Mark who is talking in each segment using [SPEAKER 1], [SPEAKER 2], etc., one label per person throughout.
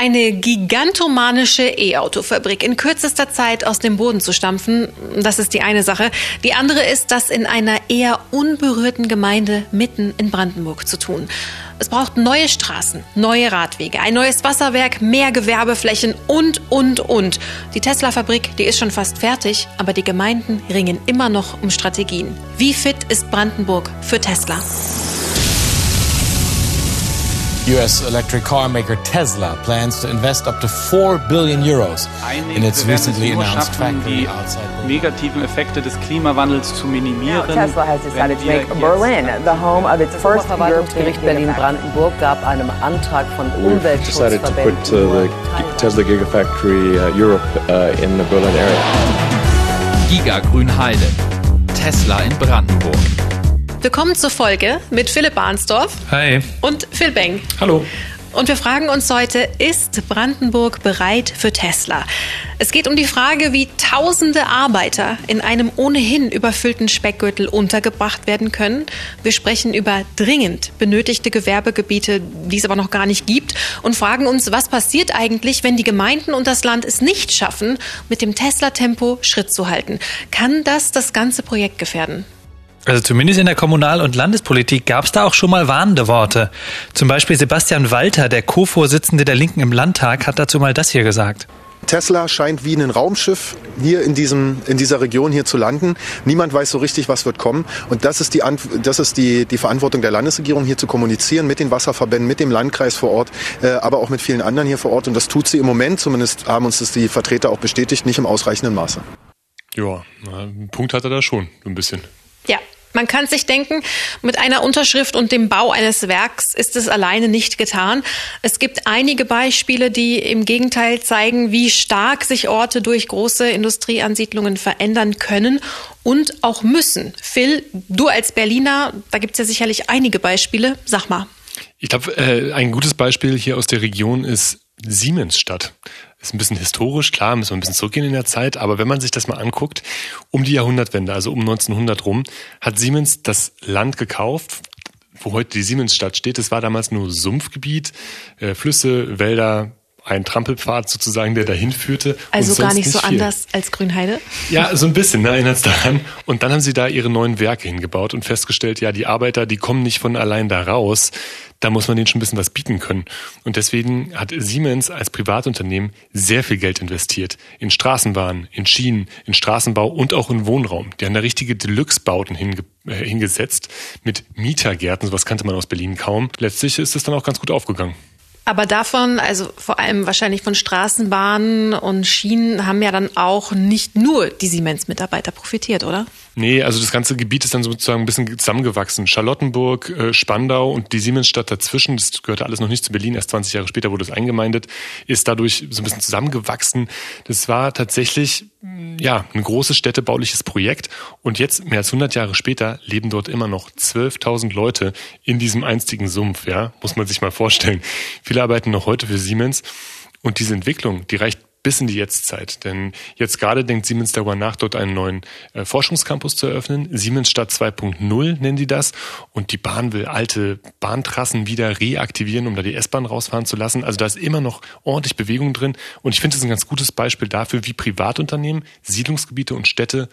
[SPEAKER 1] Eine gigantomanische E-Auto-Fabrik in kürzester Zeit aus dem Boden zu stampfen, das ist die eine Sache. Die andere ist, das in einer eher unberührten Gemeinde mitten in Brandenburg zu tun. Es braucht neue Straßen, neue Radwege, ein neues Wasserwerk, mehr Gewerbeflächen und, und, und. Die Tesla-Fabrik, die ist schon fast fertig, aber die Gemeinden ringen immer noch um Strategien. Wie fit ist Brandenburg für Tesla?
[SPEAKER 2] U.S. electric car maker Tesla plans to invest up to 4 billion euros in its recently announced factory outside
[SPEAKER 3] die negativen Effekte des Klimawandels zu minimieren.
[SPEAKER 4] Now, Tesla has decided to make Berlin the home of its first
[SPEAKER 5] Verwaltungsgericht Berlin-Brandenburg gab einem Antrag von Umweltschutzverbänden
[SPEAKER 6] put uh, the Tesla Gigafactory uh, Europe uh, in the Berlin area.
[SPEAKER 7] Giga Grünheide. Tesla in Brandenburg.
[SPEAKER 1] Willkommen zur Folge mit Philipp Barnsdorf.
[SPEAKER 8] Hi.
[SPEAKER 1] Und Phil Beng.
[SPEAKER 8] Hallo.
[SPEAKER 1] Und wir fragen uns heute, ist Brandenburg bereit für Tesla? Es geht um die Frage, wie tausende Arbeiter in einem ohnehin überfüllten Speckgürtel untergebracht werden können. Wir sprechen über dringend benötigte Gewerbegebiete, die es aber noch gar nicht gibt, und fragen uns, was passiert eigentlich, wenn die Gemeinden und das Land es nicht schaffen, mit dem Tesla-Tempo Schritt zu halten? Kann das das ganze Projekt gefährden?
[SPEAKER 8] Also zumindest in der Kommunal- und Landespolitik gab es da auch schon mal warnende Worte. Zum Beispiel Sebastian Walter, der Co-Vorsitzende der Linken im Landtag, hat dazu mal das hier gesagt.
[SPEAKER 9] Tesla scheint wie ein Raumschiff hier in, diesem, in dieser Region hier zu landen. Niemand weiß so richtig, was wird kommen. Und das ist, die, das ist die, die Verantwortung der Landesregierung, hier zu kommunizieren mit den Wasserverbänden, mit dem Landkreis vor Ort, äh, aber auch mit vielen anderen hier vor Ort. Und das tut sie im Moment, zumindest haben uns das die Vertreter auch bestätigt, nicht im ausreichenden Maße.
[SPEAKER 10] Ja, einen Punkt hat er da schon, ein bisschen.
[SPEAKER 1] Man kann sich denken, mit einer Unterschrift und dem Bau eines Werks ist es alleine nicht getan. Es gibt einige Beispiele, die im Gegenteil zeigen, wie stark sich Orte durch große Industrieansiedlungen verändern können und auch müssen. Phil, du als Berliner, da gibt es ja sicherlich einige Beispiele. Sag mal.
[SPEAKER 10] Ich glaube, äh, ein gutes Beispiel hier aus der Region ist Siemensstadt. Ist ein bisschen historisch, klar, müssen wir ein bisschen zurückgehen in der Zeit, aber wenn man sich das mal anguckt, um die Jahrhundertwende, also um 1900 rum, hat Siemens das Land gekauft, wo heute die Siemensstadt steht. Das war damals nur Sumpfgebiet, äh, Flüsse, Wälder, ein Trampelpfad sozusagen, der dahin führte.
[SPEAKER 1] Also gar nicht, nicht so viel. anders als Grünheide?
[SPEAKER 10] Ja, so ein bisschen, ne, erinnert es daran. Und dann haben sie da ihre neuen Werke hingebaut und festgestellt, ja, die Arbeiter, die kommen nicht von allein da raus. Da muss man denen schon ein bisschen was bieten können. Und deswegen hat Siemens als Privatunternehmen sehr viel Geld investiert. In Straßenbahnen, in Schienen, in Straßenbau und auch in Wohnraum. Die haben da richtige Deluxe-Bauten hinge äh, hingesetzt mit Mietergärten. Sowas kannte man aus Berlin kaum. Letztlich ist es dann auch ganz gut aufgegangen.
[SPEAKER 1] Aber davon, also vor allem wahrscheinlich von Straßenbahnen und Schienen, haben ja dann auch nicht nur die Siemens-Mitarbeiter profitiert, oder?
[SPEAKER 10] Nee, also das ganze Gebiet ist dann sozusagen ein bisschen zusammengewachsen. Charlottenburg, äh, Spandau und die Siemensstadt dazwischen, das gehörte alles noch nicht zu Berlin, erst 20 Jahre später wurde es eingemeindet, ist dadurch so ein bisschen zusammengewachsen. Das war tatsächlich ja, ein großes städtebauliches Projekt. Und jetzt, mehr als 100 Jahre später, leben dort immer noch 12.000 Leute in diesem einstigen Sumpf, ja, muss man sich mal vorstellen. Viele arbeiten noch heute für Siemens. Und diese Entwicklung, die reicht bis in die Jetztzeit. Denn jetzt gerade denkt Siemens darüber nach, dort einen neuen äh, Forschungscampus zu eröffnen. Siemens Stadt 2.0 nennen die das. Und die Bahn will alte Bahntrassen wieder reaktivieren, um da die S-Bahn rausfahren zu lassen. Also da ist immer noch ordentlich Bewegung drin. Und ich finde, das ein ganz gutes Beispiel dafür, wie Privatunternehmen Siedlungsgebiete und Städte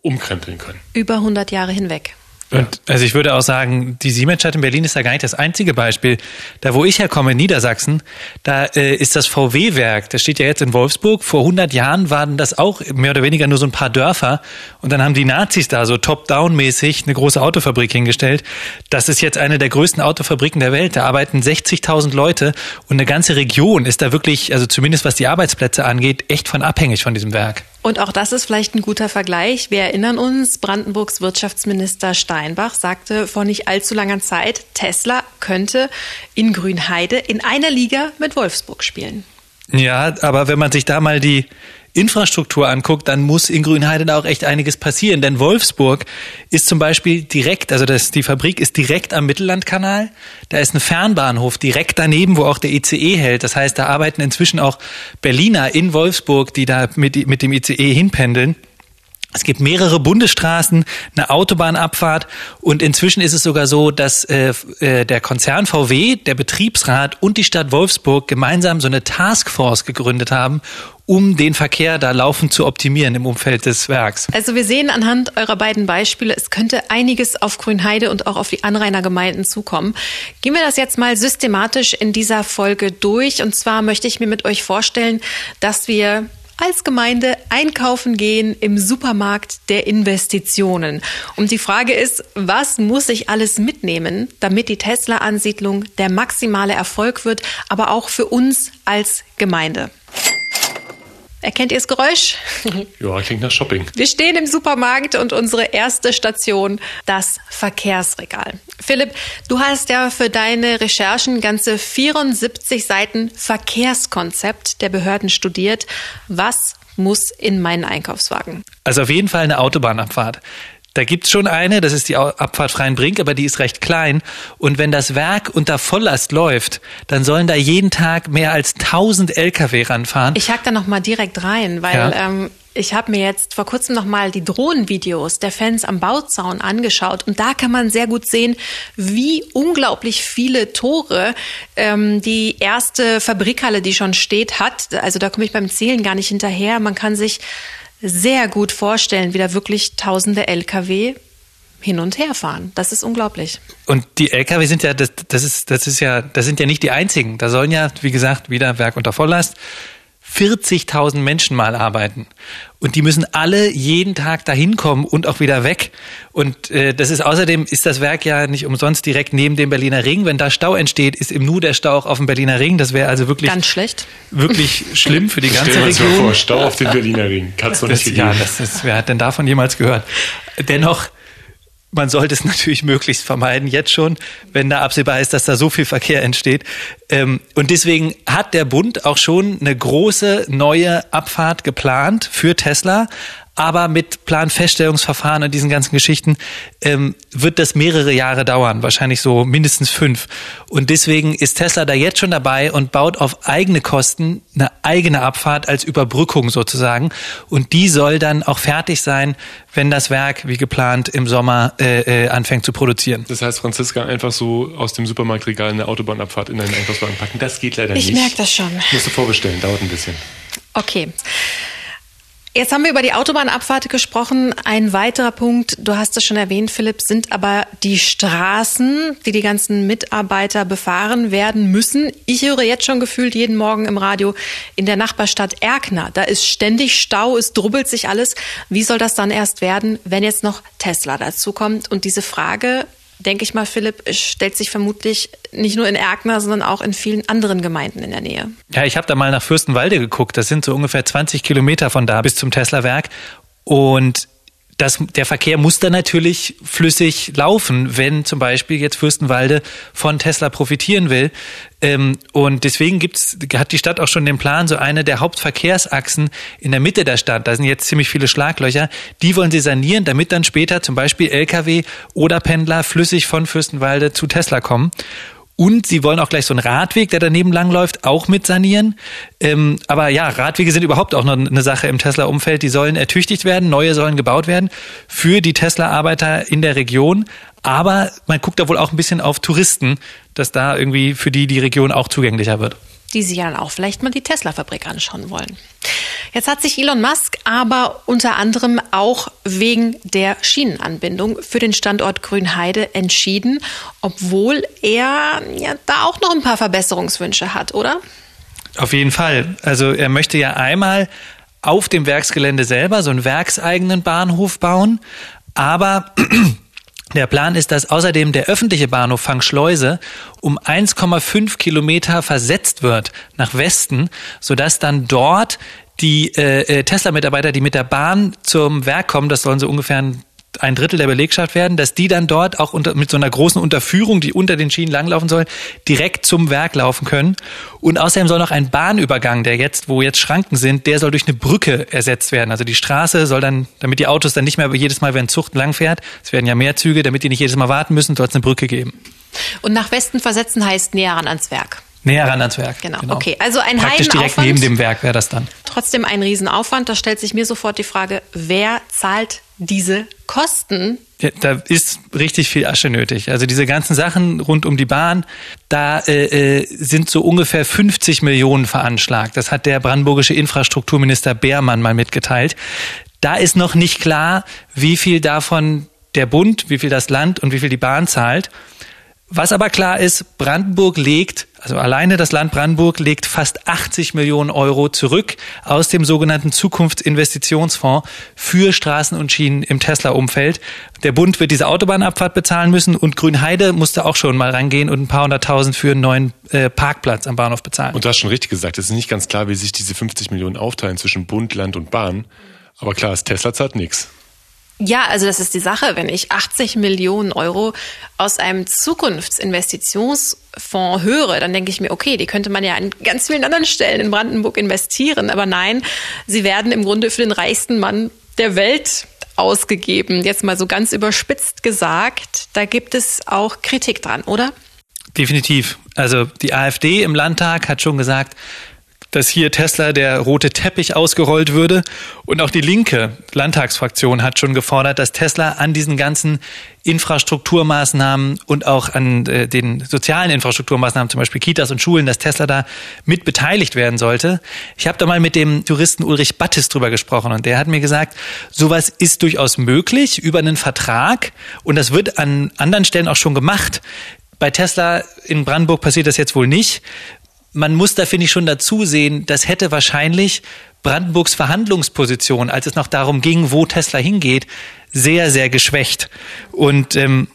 [SPEAKER 10] umkrempeln können.
[SPEAKER 1] Über 100 Jahre hinweg.
[SPEAKER 8] Und also ich würde auch sagen, die Siemensstadt in Berlin ist da gar nicht das einzige Beispiel. Da, wo ich herkomme, in Niedersachsen, da äh, ist das VW-Werk. Das steht ja jetzt in Wolfsburg. Vor 100 Jahren waren das auch mehr oder weniger nur so ein paar Dörfer. Und dann haben die Nazis da so top-down-mäßig eine große Autofabrik hingestellt. Das ist jetzt eine der größten Autofabriken der Welt. Da arbeiten 60.000 Leute und eine ganze Region ist da wirklich, also zumindest was die Arbeitsplätze angeht, echt von abhängig von diesem Werk.
[SPEAKER 1] Und auch das ist vielleicht ein guter Vergleich. Wir erinnern uns, Brandenburgs Wirtschaftsminister Steinbach sagte vor nicht allzu langer Zeit, Tesla könnte in Grünheide in einer Liga mit Wolfsburg spielen.
[SPEAKER 8] Ja, aber wenn man sich da mal die Infrastruktur anguckt, dann muss in Grünheide da auch echt einiges passieren. Denn Wolfsburg ist zum Beispiel direkt, also das, die Fabrik ist direkt am Mittellandkanal. Da ist ein Fernbahnhof direkt daneben, wo auch der ICE hält. Das heißt, da arbeiten inzwischen auch Berliner in Wolfsburg, die da mit, mit dem ICE hinpendeln. Es gibt mehrere Bundesstraßen, eine Autobahnabfahrt und inzwischen ist es sogar so, dass äh, äh, der Konzern VW, der Betriebsrat und die Stadt Wolfsburg gemeinsam so eine Taskforce gegründet haben, um den Verkehr da laufend zu optimieren im Umfeld des Werks.
[SPEAKER 1] Also wir sehen anhand eurer beiden Beispiele, es könnte einiges auf Grünheide und auch auf die Anrainergemeinden zukommen. Gehen wir das jetzt mal systematisch in dieser Folge durch. Und zwar möchte ich mir mit euch vorstellen, dass wir als Gemeinde einkaufen gehen im Supermarkt der Investitionen. Und die Frage ist, was muss ich alles mitnehmen, damit die Tesla-Ansiedlung der maximale Erfolg wird, aber auch für uns als Gemeinde? Erkennt ihr das Geräusch?
[SPEAKER 10] Ja, klingt nach Shopping.
[SPEAKER 1] Wir stehen im Supermarkt und unsere erste Station, das Verkehrsregal. Philipp, du hast ja für deine Recherchen ganze 74 Seiten Verkehrskonzept der Behörden studiert. Was muss in meinen Einkaufswagen?
[SPEAKER 8] Also auf jeden Fall eine Autobahnabfahrt. Da gibt's schon eine, das ist die Abfahrt Freienbrink, aber die ist recht klein. Und wenn das Werk unter Volllast läuft, dann sollen da jeden Tag mehr als 1000 Lkw ranfahren.
[SPEAKER 1] Ich hack da noch mal direkt rein, weil ja. ähm, ich habe mir jetzt vor kurzem noch mal die Drohnenvideos der Fans am Bauzaun angeschaut und da kann man sehr gut sehen, wie unglaublich viele Tore ähm, die erste Fabrikhalle, die schon steht, hat. Also da komme ich beim Zählen gar nicht hinterher. Man kann sich sehr gut vorstellen, wie da wirklich tausende Lkw hin und her fahren. Das ist unglaublich.
[SPEAKER 8] Und die Lkw sind ja, das, das ist, das ist ja, das sind ja nicht die einzigen. Da sollen ja, wie gesagt, wieder Werk unter Volllast 40.000 Menschen mal arbeiten. Und die müssen alle jeden Tag dahin kommen und auch wieder weg. Und äh, das ist außerdem ist das Werk ja nicht umsonst direkt neben dem Berliner Ring. Wenn da Stau entsteht, ist im Nu der Stau auch auf dem Berliner Ring. Das wäre also wirklich
[SPEAKER 1] ganz schlecht,
[SPEAKER 8] wirklich schlimm für die ganze
[SPEAKER 10] Stell
[SPEAKER 8] Region.
[SPEAKER 10] Mal vor, Stau auf dem Berliner Ring. Kannst du nicht
[SPEAKER 8] Ja, das ist, wer hat denn davon jemals gehört? Dennoch man sollte es natürlich möglichst vermeiden, jetzt schon, wenn da absehbar ist, dass da so viel Verkehr entsteht. Ähm, und deswegen hat der Bund auch schon eine große neue Abfahrt geplant für Tesla. Aber mit Planfeststellungsverfahren und diesen ganzen Geschichten ähm, wird das mehrere Jahre dauern, wahrscheinlich so mindestens fünf. Und deswegen ist Tesla da jetzt schon dabei und baut auf eigene Kosten eine eigene Abfahrt als Überbrückung sozusagen. Und die soll dann auch fertig sein, wenn das Werk wie geplant im Sommer äh, äh, anfängt zu produzieren.
[SPEAKER 10] Das heißt, Franziska, einfach so aus dem Supermarktregal eine Autobahnabfahrt in deinen Einkaufswagen packen, das geht leider
[SPEAKER 1] ich
[SPEAKER 10] nicht.
[SPEAKER 1] Ich merke das schon.
[SPEAKER 10] Musst du vorbestellen, dauert ein bisschen.
[SPEAKER 1] Okay. Jetzt haben wir über die Autobahnabfahrt gesprochen. Ein weiterer Punkt, du hast es schon erwähnt, Philipp, sind aber die Straßen, die die ganzen Mitarbeiter befahren werden müssen. Ich höre jetzt schon gefühlt jeden Morgen im Radio in der Nachbarstadt Erkner. Da ist ständig Stau, es drubbelt sich alles. Wie soll das dann erst werden, wenn jetzt noch Tesla dazu kommt? Und diese Frage denke ich mal, Philipp, stellt sich vermutlich nicht nur in Erkner, sondern auch in vielen anderen Gemeinden in der Nähe.
[SPEAKER 8] Ja, ich habe da mal nach Fürstenwalde geguckt. Das sind so ungefähr 20 Kilometer von da bis zum Tesla-Werk. Und das, der Verkehr muss dann natürlich flüssig laufen, wenn zum Beispiel jetzt Fürstenwalde von Tesla profitieren will. Ähm, und deswegen gibt's, hat die Stadt auch schon den Plan, so eine der Hauptverkehrsachsen in der Mitte der Stadt, da sind jetzt ziemlich viele Schlaglöcher, die wollen sie sanieren, damit dann später zum Beispiel Lkw oder Pendler flüssig von Fürstenwalde zu Tesla kommen. Und sie wollen auch gleich so einen Radweg, der daneben langläuft, auch mit sanieren. Ähm, aber ja, Radwege sind überhaupt auch noch eine Sache im Tesla-Umfeld. Die sollen ertüchtigt werden, neue sollen gebaut werden für die Tesla-Arbeiter in der Region. Aber man guckt da wohl auch ein bisschen auf Touristen, dass da irgendwie für die die Region auch zugänglicher wird
[SPEAKER 1] die sich dann auch vielleicht mal die Tesla-Fabrik anschauen wollen. Jetzt hat sich Elon Musk aber unter anderem auch wegen der Schienenanbindung für den Standort Grünheide entschieden, obwohl er ja da auch noch ein paar Verbesserungswünsche hat, oder?
[SPEAKER 8] Auf jeden Fall. Also er möchte ja einmal auf dem Werksgelände selber so einen werkseigenen Bahnhof bauen, aber der Plan ist, dass außerdem der öffentliche Bahnhof Fangschleuse um 1,5 Kilometer versetzt wird nach Westen, sodass dann dort die äh, äh, Tesla-Mitarbeiter, die mit der Bahn zum Werk kommen, das sollen so ungefähr ein ein Drittel der Belegschaft werden, dass die dann dort auch unter, mit so einer großen Unterführung, die unter den Schienen langlaufen soll, direkt zum Werk laufen können. Und außerdem soll noch ein Bahnübergang, der jetzt, wo jetzt Schranken sind, der soll durch eine Brücke ersetzt werden. Also die Straße soll dann, damit die Autos dann nicht mehr jedes Mal, wenn Zucht langfährt, es werden ja mehr Züge, damit die nicht jedes Mal warten müssen, soll es eine Brücke geben.
[SPEAKER 1] Und nach Westen versetzen heißt näher ran ans Werk.
[SPEAKER 8] Näher ran ans Werk.
[SPEAKER 1] Genau. genau. Okay, also ein
[SPEAKER 8] Praktisch direkt neben dem Werk wäre das dann.
[SPEAKER 1] Trotzdem ein Riesenaufwand. Da stellt sich mir sofort die Frage, wer zahlt diese Kosten?
[SPEAKER 8] Ja, da ist richtig viel Asche nötig. Also diese ganzen Sachen rund um die Bahn, da äh, äh sind so ungefähr 50 Millionen veranschlagt. Das hat der brandenburgische Infrastrukturminister Beermann mal mitgeteilt. Da ist noch nicht klar, wie viel davon der Bund, wie viel das Land und wie viel die Bahn zahlt. Was aber klar ist, Brandenburg legt, also alleine das Land Brandenburg legt fast 80 Millionen Euro zurück aus dem sogenannten Zukunftsinvestitionsfonds für Straßen und Schienen im Tesla-Umfeld. Der Bund wird diese Autobahnabfahrt bezahlen müssen und Grünheide musste auch schon mal rangehen und ein paar hunderttausend für einen neuen äh, Parkplatz am Bahnhof bezahlen.
[SPEAKER 10] Und du hast schon richtig gesagt, es ist nicht ganz klar, wie sich diese 50 Millionen aufteilen zwischen Bund, Land und Bahn. Aber klar, ist Tesla zahlt nichts.
[SPEAKER 1] Ja, also das ist die Sache. Wenn ich 80 Millionen Euro aus einem Zukunftsinvestitionsfonds höre, dann denke ich mir, okay, die könnte man ja an ganz vielen anderen Stellen in Brandenburg investieren. Aber nein, sie werden im Grunde für den reichsten Mann der Welt ausgegeben. Jetzt mal so ganz überspitzt gesagt. Da gibt es auch Kritik dran, oder?
[SPEAKER 8] Definitiv. Also die AfD im Landtag hat schon gesagt, dass hier Tesla der rote Teppich ausgerollt würde. Und auch die linke Landtagsfraktion hat schon gefordert, dass Tesla an diesen ganzen Infrastrukturmaßnahmen und auch an äh, den sozialen Infrastrukturmaßnahmen, zum Beispiel Kitas und Schulen, dass Tesla da mit beteiligt werden sollte. Ich habe da mal mit dem Juristen Ulrich Battis drüber gesprochen und der hat mir gesagt, sowas ist durchaus möglich über einen Vertrag und das wird an anderen Stellen auch schon gemacht. Bei Tesla in Brandenburg passiert das jetzt wohl nicht man muss da, finde ich, schon dazu sehen, das hätte wahrscheinlich Brandenburgs Verhandlungsposition, als es noch darum ging, wo Tesla hingeht, sehr, sehr geschwächt. Und ähm,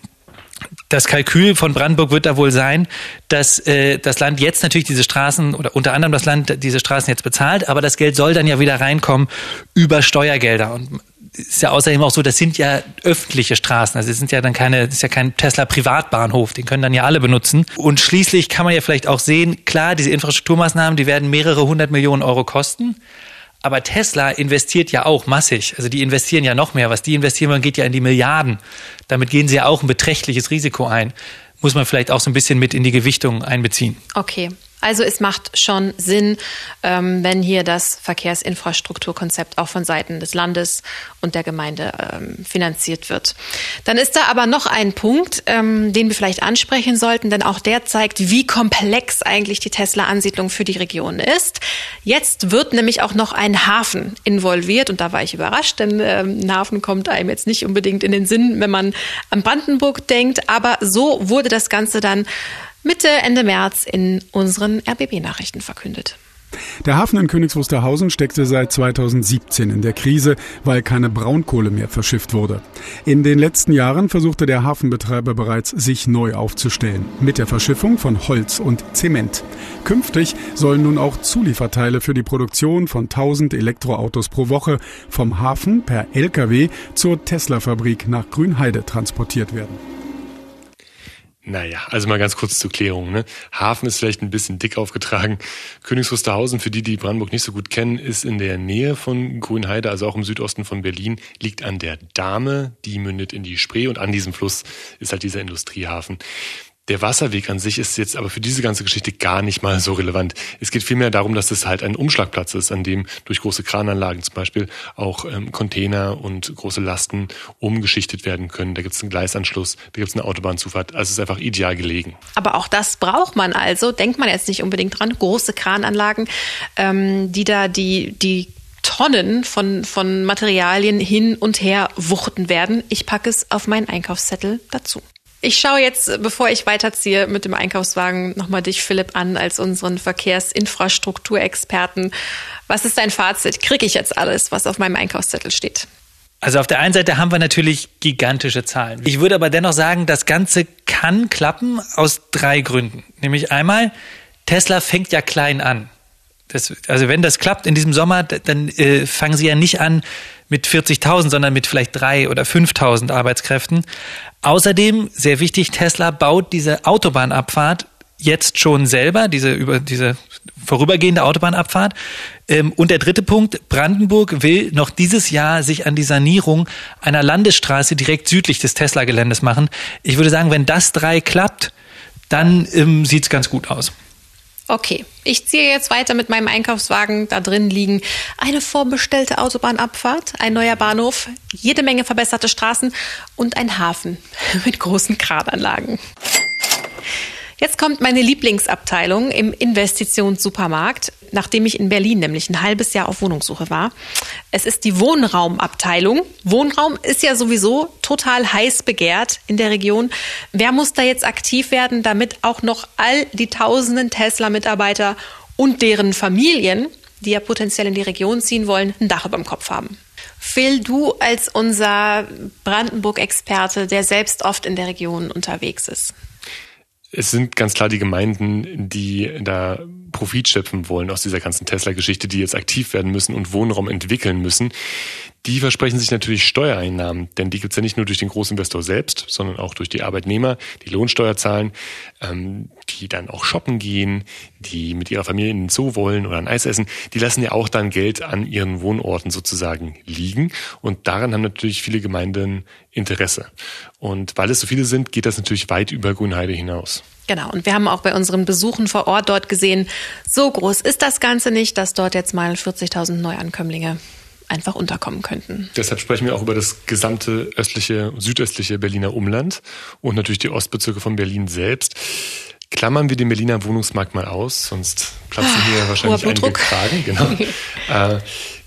[SPEAKER 8] das Kalkül von Brandenburg wird da wohl sein, dass äh, das Land jetzt natürlich diese Straßen oder unter anderem das Land diese Straßen jetzt bezahlt, aber das Geld soll dann ja wieder reinkommen über Steuergelder. Und ist ja außerdem auch so, das sind ja öffentliche Straßen. Also es sind ja dann keine, das ist ja kein Tesla Privatbahnhof, den können dann ja alle benutzen. Und schließlich kann man ja vielleicht auch sehen, klar, diese Infrastrukturmaßnahmen, die werden mehrere hundert Millionen Euro kosten. Aber Tesla investiert ja auch massig. Also die investieren ja noch mehr. Was die investieren geht ja in die Milliarden. Damit gehen sie ja auch ein beträchtliches Risiko ein. Muss man vielleicht auch so ein bisschen mit in die Gewichtung einbeziehen.
[SPEAKER 1] Okay. Also es macht schon Sinn, ähm, wenn hier das Verkehrsinfrastrukturkonzept auch von Seiten des Landes und der Gemeinde ähm, finanziert wird. Dann ist da aber noch ein Punkt, ähm, den wir vielleicht ansprechen sollten, denn auch der zeigt, wie komplex eigentlich die Tesla-Ansiedlung für die Region ist. Jetzt wird nämlich auch noch ein Hafen involviert und da war ich überrascht, denn ähm, ein Hafen kommt einem jetzt nicht unbedingt in den Sinn, wenn man an Brandenburg denkt, aber so wurde das Ganze dann Mitte, Ende März in unseren RBB-Nachrichten verkündet.
[SPEAKER 11] Der Hafen in Königs Wusterhausen steckte seit 2017 in der Krise, weil keine Braunkohle mehr verschifft wurde. In den letzten Jahren versuchte der Hafenbetreiber bereits, sich neu aufzustellen, mit der Verschiffung von Holz und Zement. Künftig sollen nun auch Zulieferteile für die Produktion von 1000 Elektroautos pro Woche vom Hafen per Lkw zur Tesla-Fabrik nach Grünheide transportiert werden.
[SPEAKER 10] Naja, also mal ganz kurz zur Klärung. Ne? Hafen ist vielleicht ein bisschen dick aufgetragen. Königs Wusterhausen, für die, die Brandenburg nicht so gut kennen, ist in der Nähe von Grünheide, also auch im Südosten von Berlin, liegt an der Dahme, die mündet in die Spree und an diesem Fluss ist halt dieser Industriehafen. Der Wasserweg an sich ist jetzt aber für diese ganze Geschichte gar nicht mal so relevant. Es geht vielmehr darum, dass es halt ein Umschlagplatz ist, an dem durch große Krananlagen zum Beispiel auch ähm, Container und große Lasten umgeschichtet werden können. Da gibt es einen Gleisanschluss, da gibt es eine Autobahnzufahrt. Also es ist einfach ideal gelegen.
[SPEAKER 1] Aber auch das braucht man also, denkt man jetzt nicht unbedingt dran, große Krananlagen, ähm, die da die, die Tonnen von, von Materialien hin und her wuchten werden. Ich packe es auf meinen Einkaufszettel dazu. Ich schaue jetzt, bevor ich weiterziehe mit dem Einkaufswagen, nochmal dich, Philipp, an als unseren Verkehrsinfrastrukturexperten. Was ist dein Fazit? Kriege ich jetzt alles, was auf meinem Einkaufszettel steht?
[SPEAKER 8] Also auf der einen Seite haben wir natürlich gigantische Zahlen. Ich würde aber dennoch sagen, das Ganze kann klappen aus drei Gründen. Nämlich einmal, Tesla fängt ja klein an. Das, also wenn das klappt in diesem Sommer, dann äh, fangen sie ja nicht an mit 40.000, sondern mit vielleicht drei oder 5.000 Arbeitskräften. Außerdem, sehr wichtig, Tesla baut diese Autobahnabfahrt jetzt schon selber, diese, über, diese vorübergehende Autobahnabfahrt. Ähm, und der dritte Punkt, Brandenburg will noch dieses Jahr sich an die Sanierung einer Landesstraße direkt südlich des Tesla-Geländes machen. Ich würde sagen, wenn das drei klappt, dann ähm, sieht's ganz gut aus.
[SPEAKER 1] Okay, ich ziehe jetzt weiter mit meinem Einkaufswagen. Da drin liegen eine vorbestellte Autobahnabfahrt, ein neuer Bahnhof, jede Menge verbesserte Straßen und ein Hafen mit großen Krananlagen. Jetzt kommt meine Lieblingsabteilung im Investitionssupermarkt, nachdem ich in Berlin nämlich ein halbes Jahr auf Wohnungssuche war. Es ist die Wohnraumabteilung. Wohnraum ist ja sowieso total heiß begehrt in der Region. Wer muss da jetzt aktiv werden, damit auch noch all die tausenden Tesla-Mitarbeiter und deren Familien, die ja potenziell in die Region ziehen wollen, ein Dach über dem Kopf haben? Phil, du als unser Brandenburg-Experte, der selbst oft in der Region unterwegs ist.
[SPEAKER 10] Es sind ganz klar die Gemeinden, die da Profit schöpfen wollen aus dieser ganzen Tesla-Geschichte, die jetzt aktiv werden müssen und Wohnraum entwickeln müssen. Die versprechen sich natürlich Steuereinnahmen, denn die gibt's ja nicht nur durch den Großinvestor selbst, sondern auch durch die Arbeitnehmer, die Lohnsteuer zahlen, ähm, die dann auch shoppen gehen, die mit ihrer Familie in den Zoo wollen oder ein Eis essen. Die lassen ja auch dann Geld an ihren Wohnorten sozusagen liegen und daran haben natürlich viele Gemeinden Interesse. Und weil es so viele sind, geht das natürlich weit über Grünheide hinaus.
[SPEAKER 1] Genau, und wir haben auch bei unseren Besuchen vor Ort dort gesehen, so groß ist das Ganze nicht, dass dort jetzt mal 40.000 Neuankömmlinge einfach unterkommen könnten.
[SPEAKER 10] Deshalb sprechen wir auch über das gesamte östliche, südöstliche Berliner Umland und natürlich die Ostbezirke von Berlin selbst. Klammern wir den Berliner Wohnungsmarkt mal aus, sonst platzen hier ah, wahrscheinlich einige Kragen. Genau. äh,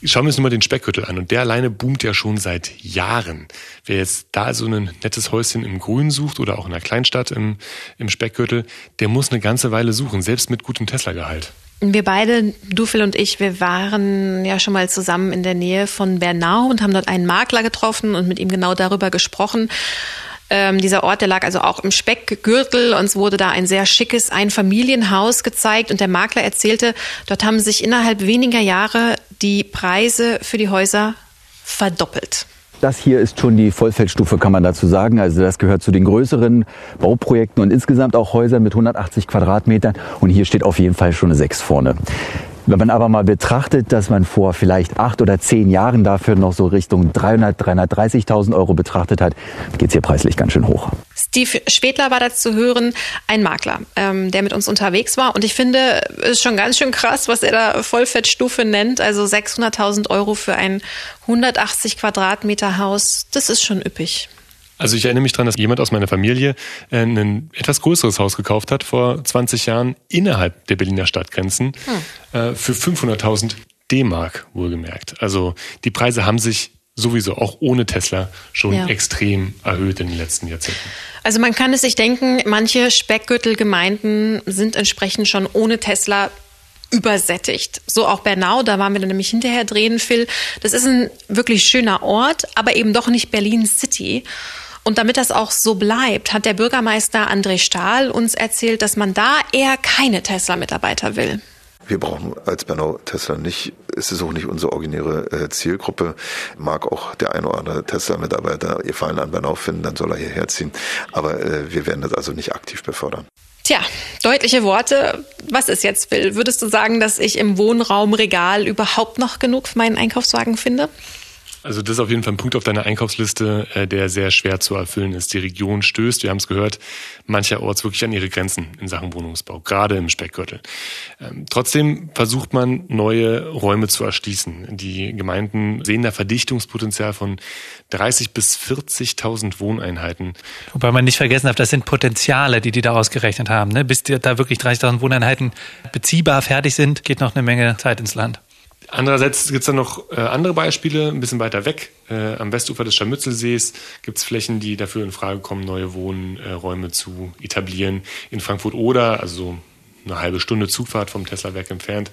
[SPEAKER 10] schauen wir uns nur mal den Speckgürtel an. Und der alleine boomt ja schon seit Jahren. Wer jetzt da so ein nettes Häuschen im Grün sucht oder auch in einer Kleinstadt im, im Speckgürtel, der muss eine ganze Weile suchen, selbst mit gutem Tesla-Gehalt.
[SPEAKER 1] Wir beide, du und ich, wir waren ja schon mal zusammen in der Nähe von Bernau und haben dort einen Makler getroffen und mit ihm genau darüber gesprochen. Ähm, dieser Ort, der lag also auch im Speckgürtel. Uns wurde da ein sehr schickes Einfamilienhaus gezeigt und der Makler erzählte, dort haben sich innerhalb weniger Jahre die Preise für die Häuser verdoppelt.
[SPEAKER 12] Das hier ist schon die Vollfeldstufe, kann man dazu sagen. Also das gehört zu den größeren Bauprojekten und insgesamt auch Häusern mit 180 Quadratmetern. Und hier steht auf jeden Fall schon eine 6 vorne. Wenn man aber mal betrachtet, dass man vor vielleicht acht oder zehn Jahren dafür noch so Richtung 300, 330.000 Euro betrachtet hat, geht es hier preislich ganz schön hoch.
[SPEAKER 1] Steve Schwedler war dazu zu hören, ein Makler, ähm, der mit uns unterwegs war. Und ich finde, es ist schon ganz schön krass, was er da Vollfettstufe nennt. Also 600.000 Euro für ein 180 Quadratmeter Haus, das ist schon üppig.
[SPEAKER 10] Also ich erinnere mich daran, dass jemand aus meiner Familie äh, ein etwas größeres Haus gekauft hat vor 20 Jahren innerhalb der Berliner Stadtgrenzen hm. für 500.000 D-Mark wohlgemerkt. Also die Preise haben sich sowieso auch ohne Tesla schon ja. extrem erhöht in den letzten Jahrzehnten.
[SPEAKER 1] Also man kann es sich denken, manche Speckgürtelgemeinden sind entsprechend schon ohne Tesla übersättigt. So auch Bernau, da waren wir dann nämlich hinterher drehen, Phil. Das ist ein wirklich schöner Ort, aber eben doch nicht Berlin City. Und damit das auch so bleibt, hat der Bürgermeister André Stahl uns erzählt, dass man da eher keine Tesla-Mitarbeiter will.
[SPEAKER 13] Wir brauchen als Bernau Tesla nicht, es ist auch nicht unsere originäre äh, Zielgruppe. Mag auch der ein oder andere Tesla-Mitarbeiter ihr Fallen an Bernau finden, dann soll er hierher ziehen. Aber äh, wir werden das also nicht aktiv befördern.
[SPEAKER 1] Tja, deutliche Worte. Was ist jetzt, Phil? Würdest du sagen, dass ich im Wohnraumregal überhaupt noch genug für meinen Einkaufswagen finde?
[SPEAKER 10] Also das ist auf jeden Fall ein Punkt auf deiner Einkaufsliste, äh, der sehr schwer zu erfüllen ist. Die Region stößt, wir haben es gehört, mancherorts wirklich an ihre Grenzen in Sachen Wohnungsbau, gerade im Speckgürtel. Ähm, trotzdem versucht man, neue Räume zu erschließen. Die Gemeinden sehen da Verdichtungspotenzial von 30 bis 40.000 Wohneinheiten.
[SPEAKER 8] Wobei man nicht vergessen darf, das sind Potenziale, die die da ausgerechnet haben. Ne? Bis da wirklich 30.000 Wohneinheiten beziehbar fertig sind, geht noch eine Menge Zeit ins Land.
[SPEAKER 10] Andererseits gibt es dann noch äh, andere Beispiele, ein bisschen weiter weg. Äh, am Westufer des Scharmützelsees gibt es Flächen, die dafür in Frage kommen, neue Wohnräume zu etablieren. In Frankfurt oder, also eine halbe Stunde Zugfahrt vom Tesla-Werk entfernt.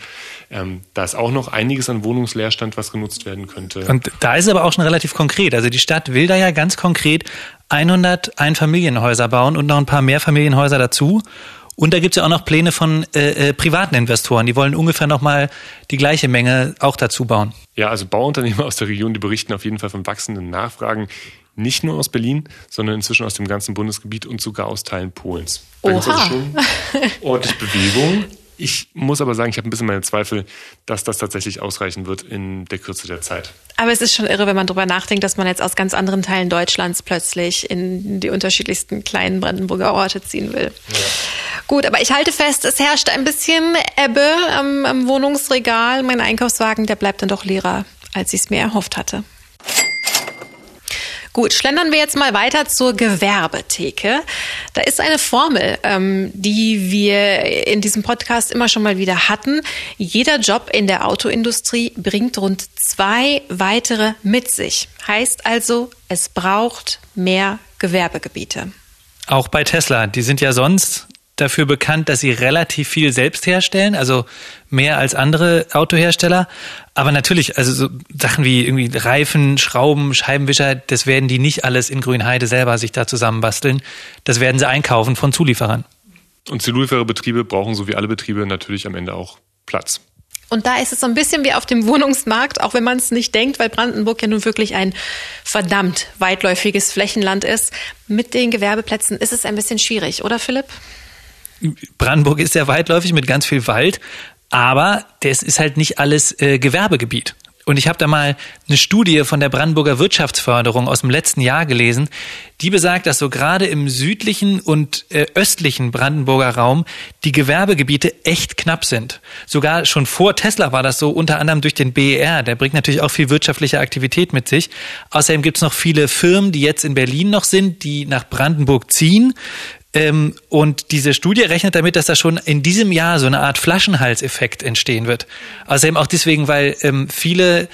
[SPEAKER 10] Ähm, da ist auch noch einiges an Wohnungsleerstand, was genutzt werden könnte.
[SPEAKER 8] Und da ist es aber auch schon relativ konkret. Also die Stadt will da ja ganz konkret 100 Einfamilienhäuser bauen und noch ein paar Mehrfamilienhäuser dazu. Und da gibt es ja auch noch Pläne von äh, äh, privaten Investoren. Die wollen ungefähr nochmal die gleiche Menge auch dazu bauen.
[SPEAKER 10] Ja, also Bauunternehmer aus der Region, die berichten auf jeden Fall von wachsenden Nachfragen. Nicht nur aus Berlin, sondern inzwischen aus dem ganzen Bundesgebiet und sogar aus Teilen Polens. Da gibt es also schon ordentlich Bewegung. Ich muss aber sagen, ich habe ein bisschen meine Zweifel, dass das tatsächlich ausreichen wird in der Kürze der Zeit.
[SPEAKER 1] Aber es ist schon irre, wenn man darüber nachdenkt, dass man jetzt aus ganz anderen Teilen Deutschlands plötzlich in die unterschiedlichsten kleinen Brandenburger Orte ziehen will. Ja. Gut, aber ich halte fest, es herrscht ein bisschen Ebbe am, am Wohnungsregal. Mein Einkaufswagen, der bleibt dann doch leerer, als ich es mir erhofft hatte. Gut, schlendern wir jetzt mal weiter zur Gewerbetheke. Da ist eine Formel, ähm, die wir in diesem Podcast immer schon mal wieder hatten. Jeder Job in der Autoindustrie bringt rund zwei weitere mit sich. Heißt also, es braucht mehr Gewerbegebiete.
[SPEAKER 8] Auch bei Tesla, die sind ja sonst dafür bekannt, dass sie relativ viel selbst herstellen, also mehr als andere Autohersteller. Aber natürlich, also so Sachen wie irgendwie Reifen, Schrauben, Scheibenwischer, das werden die nicht alles in Grünheide selber sich da zusammenbasteln. Das werden sie einkaufen von Zulieferern.
[SPEAKER 10] Und Zuliefererbetriebe brauchen so wie alle Betriebe natürlich am Ende auch Platz.
[SPEAKER 1] Und da ist es so ein bisschen wie auf dem Wohnungsmarkt, auch wenn man es nicht denkt, weil Brandenburg ja nun wirklich ein verdammt weitläufiges Flächenland ist. Mit den Gewerbeplätzen ist es ein bisschen schwierig, oder Philipp?
[SPEAKER 8] Brandenburg ist sehr weitläufig mit ganz viel Wald, aber das ist halt nicht alles äh, Gewerbegebiet. Und ich habe da mal eine Studie von der Brandenburger Wirtschaftsförderung aus dem letzten Jahr gelesen, die besagt, dass so gerade im südlichen und äh, östlichen Brandenburger Raum die Gewerbegebiete echt knapp sind. Sogar schon vor Tesla war das so, unter anderem durch den BER. Der bringt natürlich auch viel wirtschaftliche Aktivität mit sich. Außerdem gibt es noch viele Firmen, die jetzt in Berlin noch sind, die nach Brandenburg ziehen. Ähm, und diese Studie rechnet damit, dass da schon in diesem Jahr so eine Art Flaschenhalseffekt entstehen wird. Außerdem auch deswegen, weil ähm, viele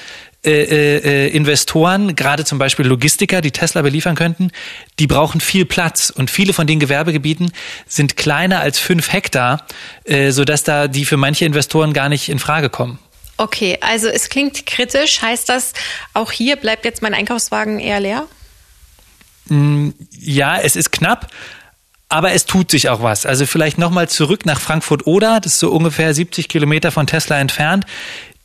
[SPEAKER 8] äh, äh, Investoren, gerade zum Beispiel Logistiker, die Tesla beliefern könnten, die brauchen viel Platz. Und viele von den Gewerbegebieten sind kleiner als fünf Hektar, äh, sodass da die für manche Investoren gar nicht in Frage kommen.
[SPEAKER 1] Okay, also es klingt kritisch. Heißt das, auch hier bleibt jetzt mein Einkaufswagen eher leer?
[SPEAKER 8] Mm, ja, es ist knapp. Aber es tut sich auch was. Also vielleicht nochmal zurück nach Frankfurt-Oder, das ist so ungefähr 70 Kilometer von Tesla entfernt.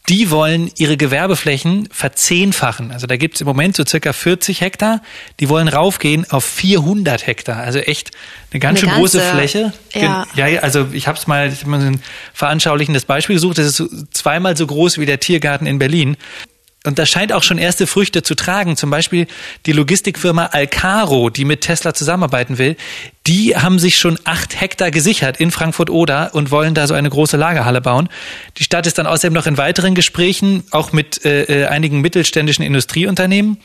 [SPEAKER 8] Die wollen ihre Gewerbeflächen verzehnfachen. Also da gibt es im Moment so circa 40 Hektar. Die wollen raufgehen auf 400 Hektar. Also echt eine ganz schön große Fläche. Ja. ja, also ich habe es mal, ich hab mal ein veranschaulichendes Beispiel gesucht. Das ist zweimal so groß wie der Tiergarten in Berlin und das scheint auch schon erste Früchte zu tragen. Zum Beispiel die Logistikfirma Alcaro, die mit Tesla zusammenarbeiten will, die haben sich schon acht Hektar gesichert in Frankfurt-Oder und wollen da so eine große Lagerhalle bauen. Die Stadt ist dann außerdem noch in weiteren Gesprächen, auch mit äh, äh einigen mittelständischen Industrieunternehmen.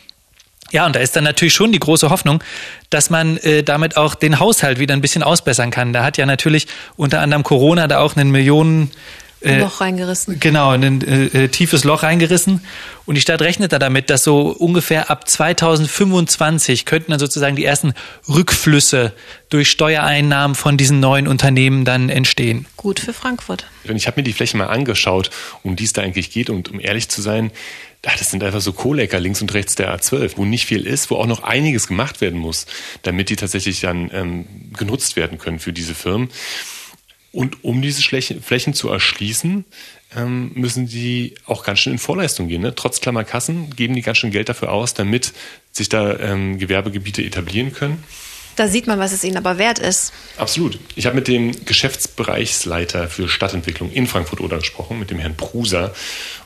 [SPEAKER 8] Ja, und da ist dann natürlich schon die große Hoffnung, dass man äh, damit auch den Haushalt wieder ein bisschen ausbessern kann. Da hat ja natürlich unter anderem Corona da auch einen Millionen
[SPEAKER 1] äh, Loch reingerissen.
[SPEAKER 8] Genau, ein äh, äh, tiefes Loch reingerissen. Und die Stadt rechnet da damit, dass so ungefähr ab 2025 könnten dann sozusagen die ersten Rückflüsse durch Steuereinnahmen von diesen neuen Unternehmen dann entstehen.
[SPEAKER 1] Gut für Frankfurt.
[SPEAKER 10] Ich habe mir die Fläche mal angeschaut, um die es da eigentlich geht. Und um ehrlich zu sein, das sind einfach so Kohlecker links und rechts der A12, wo nicht viel ist, wo auch noch einiges gemacht werden muss, damit die tatsächlich dann ähm, genutzt werden können für diese Firmen. Und um diese Flächen zu erschließen, ähm, müssen die auch ganz schön in Vorleistung gehen. Ne? Trotz Klammerkassen geben die ganz schön Geld dafür aus, damit sich da ähm, Gewerbegebiete etablieren können.
[SPEAKER 1] Da sieht man, was es ihnen aber wert ist.
[SPEAKER 10] Absolut. Ich habe mit dem Geschäftsbereichsleiter für Stadtentwicklung in Frankfurt-Oder gesprochen, mit dem Herrn Pruser.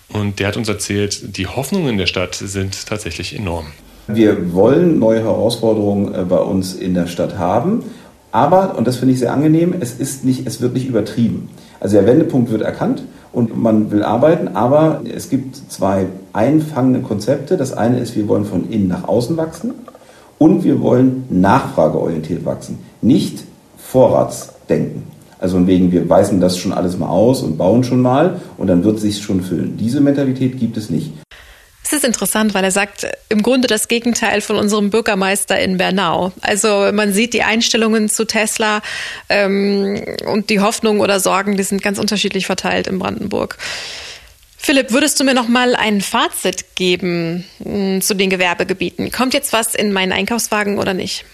[SPEAKER 10] Und der hat uns erzählt, die Hoffnungen der Stadt sind tatsächlich enorm.
[SPEAKER 14] Wir wollen neue Herausforderungen äh, bei uns in der Stadt haben. Aber, und das finde ich sehr angenehm, es, ist nicht, es wird nicht übertrieben. Also der Wendepunkt wird erkannt und man will arbeiten, aber es gibt zwei einfangende Konzepte. Das eine ist, wir wollen von innen nach außen wachsen und wir wollen nachfrageorientiert wachsen, nicht Vorratsdenken. Also wegen, wir weisen das schon alles mal aus und bauen schon mal und dann wird es sich schon füllen. Diese Mentalität gibt es nicht.
[SPEAKER 1] Es ist interessant, weil er sagt im Grunde das Gegenteil von unserem Bürgermeister in Bernau. Also man sieht die Einstellungen zu Tesla ähm, und die Hoffnungen oder Sorgen, die sind ganz unterschiedlich verteilt in Brandenburg. Philipp, würdest du mir noch mal ein Fazit geben mh, hm, zu den Gewerbegebieten? Kommt jetzt was in meinen Einkaufswagen oder nicht?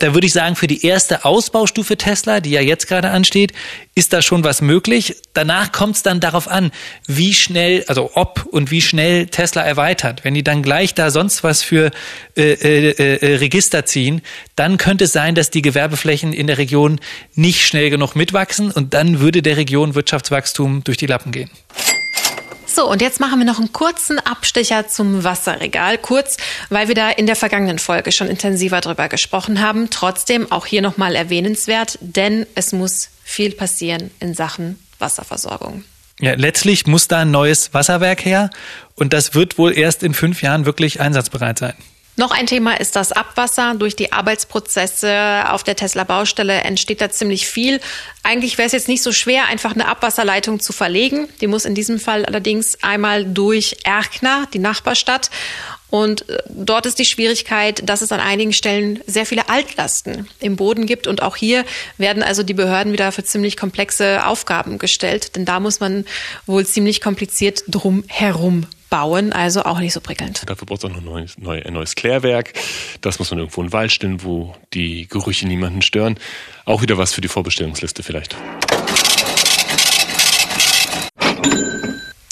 [SPEAKER 8] Da würde ich sagen, für die erste Ausbaustufe Tesla, die ja jetzt gerade ansteht, ist da schon was möglich. Danach kommt es dann darauf an, wie schnell, also ob und wie schnell Tesla erweitert. Wenn die dann gleich da sonst was für äh, äh, äh, Register ziehen, dann könnte es sein, dass die Gewerbeflächen in der Region nicht schnell genug mitwachsen und dann würde der Region Wirtschaftswachstum durch die Lappen gehen.
[SPEAKER 1] So, und jetzt machen wir noch einen kurzen Abstecher zum Wasserregal. Kurz, weil wir da in der vergangenen Folge schon intensiver drüber gesprochen haben. Trotzdem auch hier nochmal erwähnenswert, denn es muss viel passieren in Sachen Wasserversorgung.
[SPEAKER 8] Ja, letztlich muss da ein neues Wasserwerk her und das wird wohl erst in fünf Jahren wirklich einsatzbereit sein.
[SPEAKER 1] Noch ein Thema ist das Abwasser. Durch die Arbeitsprozesse auf der Tesla-Baustelle entsteht da ziemlich viel. Eigentlich wäre es jetzt nicht so schwer, einfach eine Abwasserleitung zu verlegen. Die muss in diesem Fall allerdings einmal durch Erkner, die Nachbarstadt. Und äh, dort ist die Schwierigkeit, dass es an einigen Stellen sehr viele Altlasten im Boden gibt. Und auch hier werden also die Behörden wieder für ziemlich komplexe Aufgaben gestellt. Denn da muss man wohl ziemlich kompliziert drum herum bauen, also auch nicht so prickelnd.
[SPEAKER 10] Dafür braucht es auch noch ein neues, ein neues Klärwerk. Das muss man irgendwo in den Wald stellen, wo die Gerüche niemanden stören. Auch wieder was für die Vorbestellungsliste vielleicht.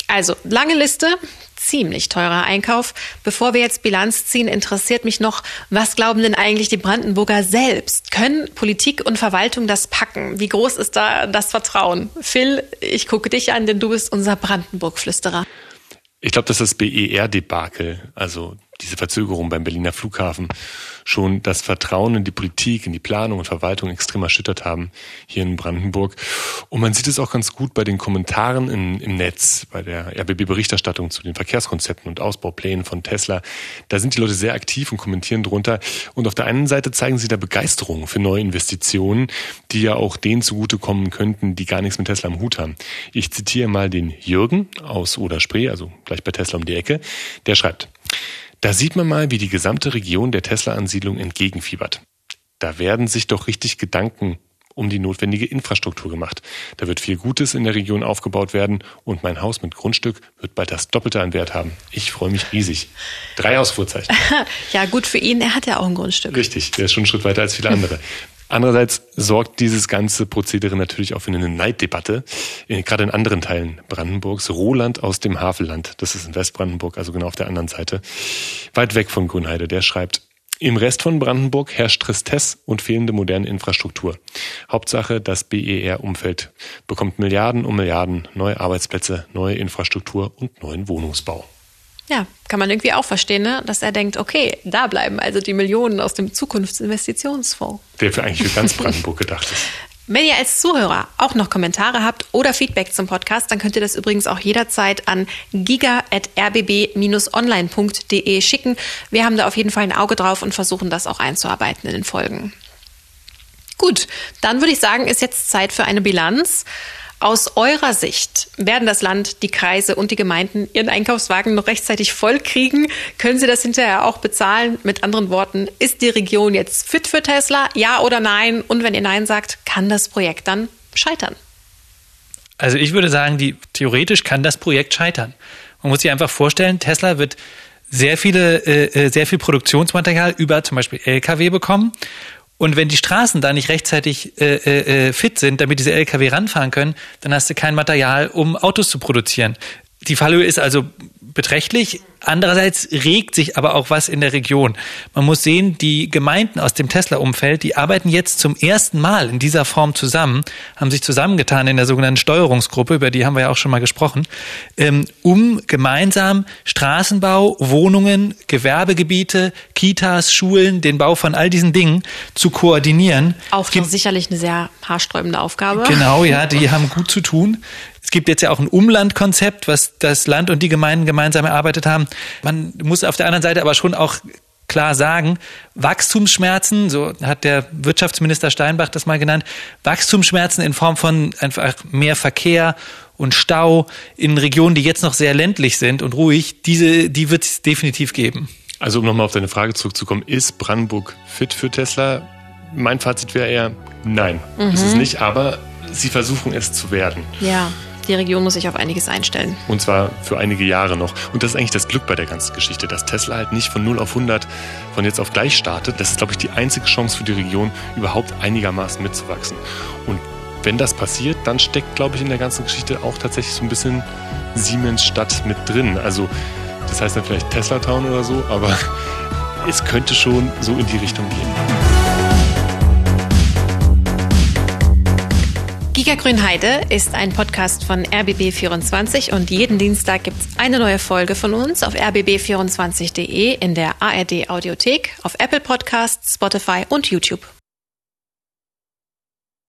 [SPEAKER 1] Also, lange Liste, ziemlich teurer Einkauf. Bevor wir jetzt Bilanz ziehen, interessiert mich noch, was glauben denn eigentlich die Brandenburger selbst? Können Politik und Verwaltung das packen? Wie groß ist da das Vertrauen? Phil, ich gucke dich an, denn du bist unser Brandenburg-Flüsterer.
[SPEAKER 10] Ich glaube, dass das BER-Debakel, also diese Verzögerung beim Berliner Flughafen schon das Vertrauen in die Politik, in die Planung und Verwaltung extrem erschüttert haben hier in Brandenburg. Und man sieht es auch ganz gut bei den Kommentaren in, im Netz, bei der RBB-Berichterstattung zu den Verkehrskonzepten und Ausbauplänen von Tesla. Da sind die Leute sehr aktiv und kommentieren drunter. Und auf der einen Seite zeigen sie da Begeisterung für neue Investitionen, die ja auch denen zugutekommen könnten, die gar nichts mit Tesla am Hut haben. Ich zitiere mal den Jürgen aus Oder-Spree, also gleich bei Tesla um die Ecke. Der schreibt, da sieht man mal, wie die gesamte Region der Tesla-Ansiedlung entgegenfiebert. Da werden sich doch richtig Gedanken um die notwendige Infrastruktur gemacht. Da wird viel Gutes in der Region aufgebaut werden und mein Haus mit Grundstück wird bald das Doppelte an Wert haben. Ich freue mich riesig. Drei Ausfuhrzeichen.
[SPEAKER 1] ja, gut für ihn. Er hat ja auch ein Grundstück.
[SPEAKER 10] Richtig. Der ist schon einen Schritt weiter als viele andere. Andererseits sorgt dieses ganze Prozedere natürlich auch für eine Neiddebatte, gerade in anderen Teilen Brandenburgs. Roland aus dem Havelland, das ist in Westbrandenburg, also genau auf der anderen Seite, weit weg von Grünheide, der schreibt, im Rest von Brandenburg herrscht Tristesse und fehlende moderne Infrastruktur. Hauptsache, das BER-Umfeld bekommt Milliarden um Milliarden neue Arbeitsplätze, neue Infrastruktur und neuen Wohnungsbau.
[SPEAKER 1] Ja, kann man irgendwie auch verstehen, ne? dass er denkt, okay, da bleiben also die Millionen aus dem Zukunftsinvestitionsfonds.
[SPEAKER 10] Der für eigentlich für ganz Brandenburg gedacht ist.
[SPEAKER 1] Wenn ihr als Zuhörer auch noch Kommentare habt oder Feedback zum Podcast, dann könnt ihr das übrigens auch jederzeit an giga.rbb-online.de schicken. Wir haben da auf jeden Fall ein Auge drauf und versuchen das auch einzuarbeiten in den Folgen. Gut, dann würde ich sagen, ist jetzt Zeit für eine Bilanz. Aus eurer Sicht werden das Land, die Kreise und die Gemeinden ihren Einkaufswagen noch rechtzeitig voll kriegen? Können sie das hinterher auch bezahlen? Mit anderen Worten, ist die Region jetzt fit für Tesla? Ja oder nein? Und wenn ihr Nein sagt, kann das Projekt dann scheitern?
[SPEAKER 8] Also ich würde sagen, die, theoretisch kann das Projekt scheitern. Man muss sich einfach vorstellen, Tesla wird sehr viele, äh, äh sehr viel Produktionsmaterial über zum Beispiel Lkw bekommen und wenn die Straßen da nicht rechtzeitig äh, äh, äh fit sind, damit diese Lkw ranfahren können, dann hast du kein Material, um Autos zu produzieren. Die Fallhöhe ist also beträchtlich. Andererseits regt sich aber auch was in der Region. Man muss sehen, die Gemeinden aus dem Tesla-Umfeld, die arbeiten jetzt zum ersten Mal in dieser Form zusammen, haben sich zusammengetan in der sogenannten Steuerungsgruppe, über die haben wir ja auch schon mal gesprochen, ähm, um gemeinsam Straßenbau, Wohnungen, Gewerbegebiete, Kitas, Schulen, den Bau von all diesen Dingen zu koordinieren.
[SPEAKER 1] Auch sicherlich eine sehr haarsträubende Aufgabe.
[SPEAKER 8] Genau, ja, die haben gut zu tun. Es gibt jetzt ja auch ein Umlandkonzept, was das Land und die Gemeinden gemeinsam erarbeitet haben. Man muss auf der anderen Seite aber schon auch klar sagen, Wachstumsschmerzen, so hat der Wirtschaftsminister Steinbach das mal genannt, Wachstumsschmerzen in Form von einfach mehr Verkehr und Stau in Regionen, die jetzt noch sehr ländlich sind und ruhig, diese, die wird es definitiv geben.
[SPEAKER 10] Also um nochmal auf deine Frage zurückzukommen, ist Brandenburg fit für Tesla? Mein Fazit wäre eher nein, mhm. ist es nicht, aber sie versuchen es zu werden.
[SPEAKER 1] Ja. Die Region muss sich auf einiges einstellen.
[SPEAKER 10] Und zwar für einige Jahre noch. Und das ist eigentlich das Glück bei der ganzen Geschichte, dass Tesla halt nicht von 0 auf 100 von jetzt auf gleich startet. Das ist, glaube ich, die einzige Chance für die Region, überhaupt einigermaßen mitzuwachsen. Und wenn das passiert, dann steckt, glaube ich, in der ganzen Geschichte auch tatsächlich so ein bisschen Siemens Stadt mit drin. Also das heißt dann vielleicht Tesla Town oder so, aber es könnte schon so in die Richtung gehen.
[SPEAKER 1] Giga Grünheide ist ein Podcast von RBB24 und jeden Dienstag gibt es eine neue Folge von uns auf rbb24.de in der ARD Audiothek, auf Apple Podcasts, Spotify und YouTube.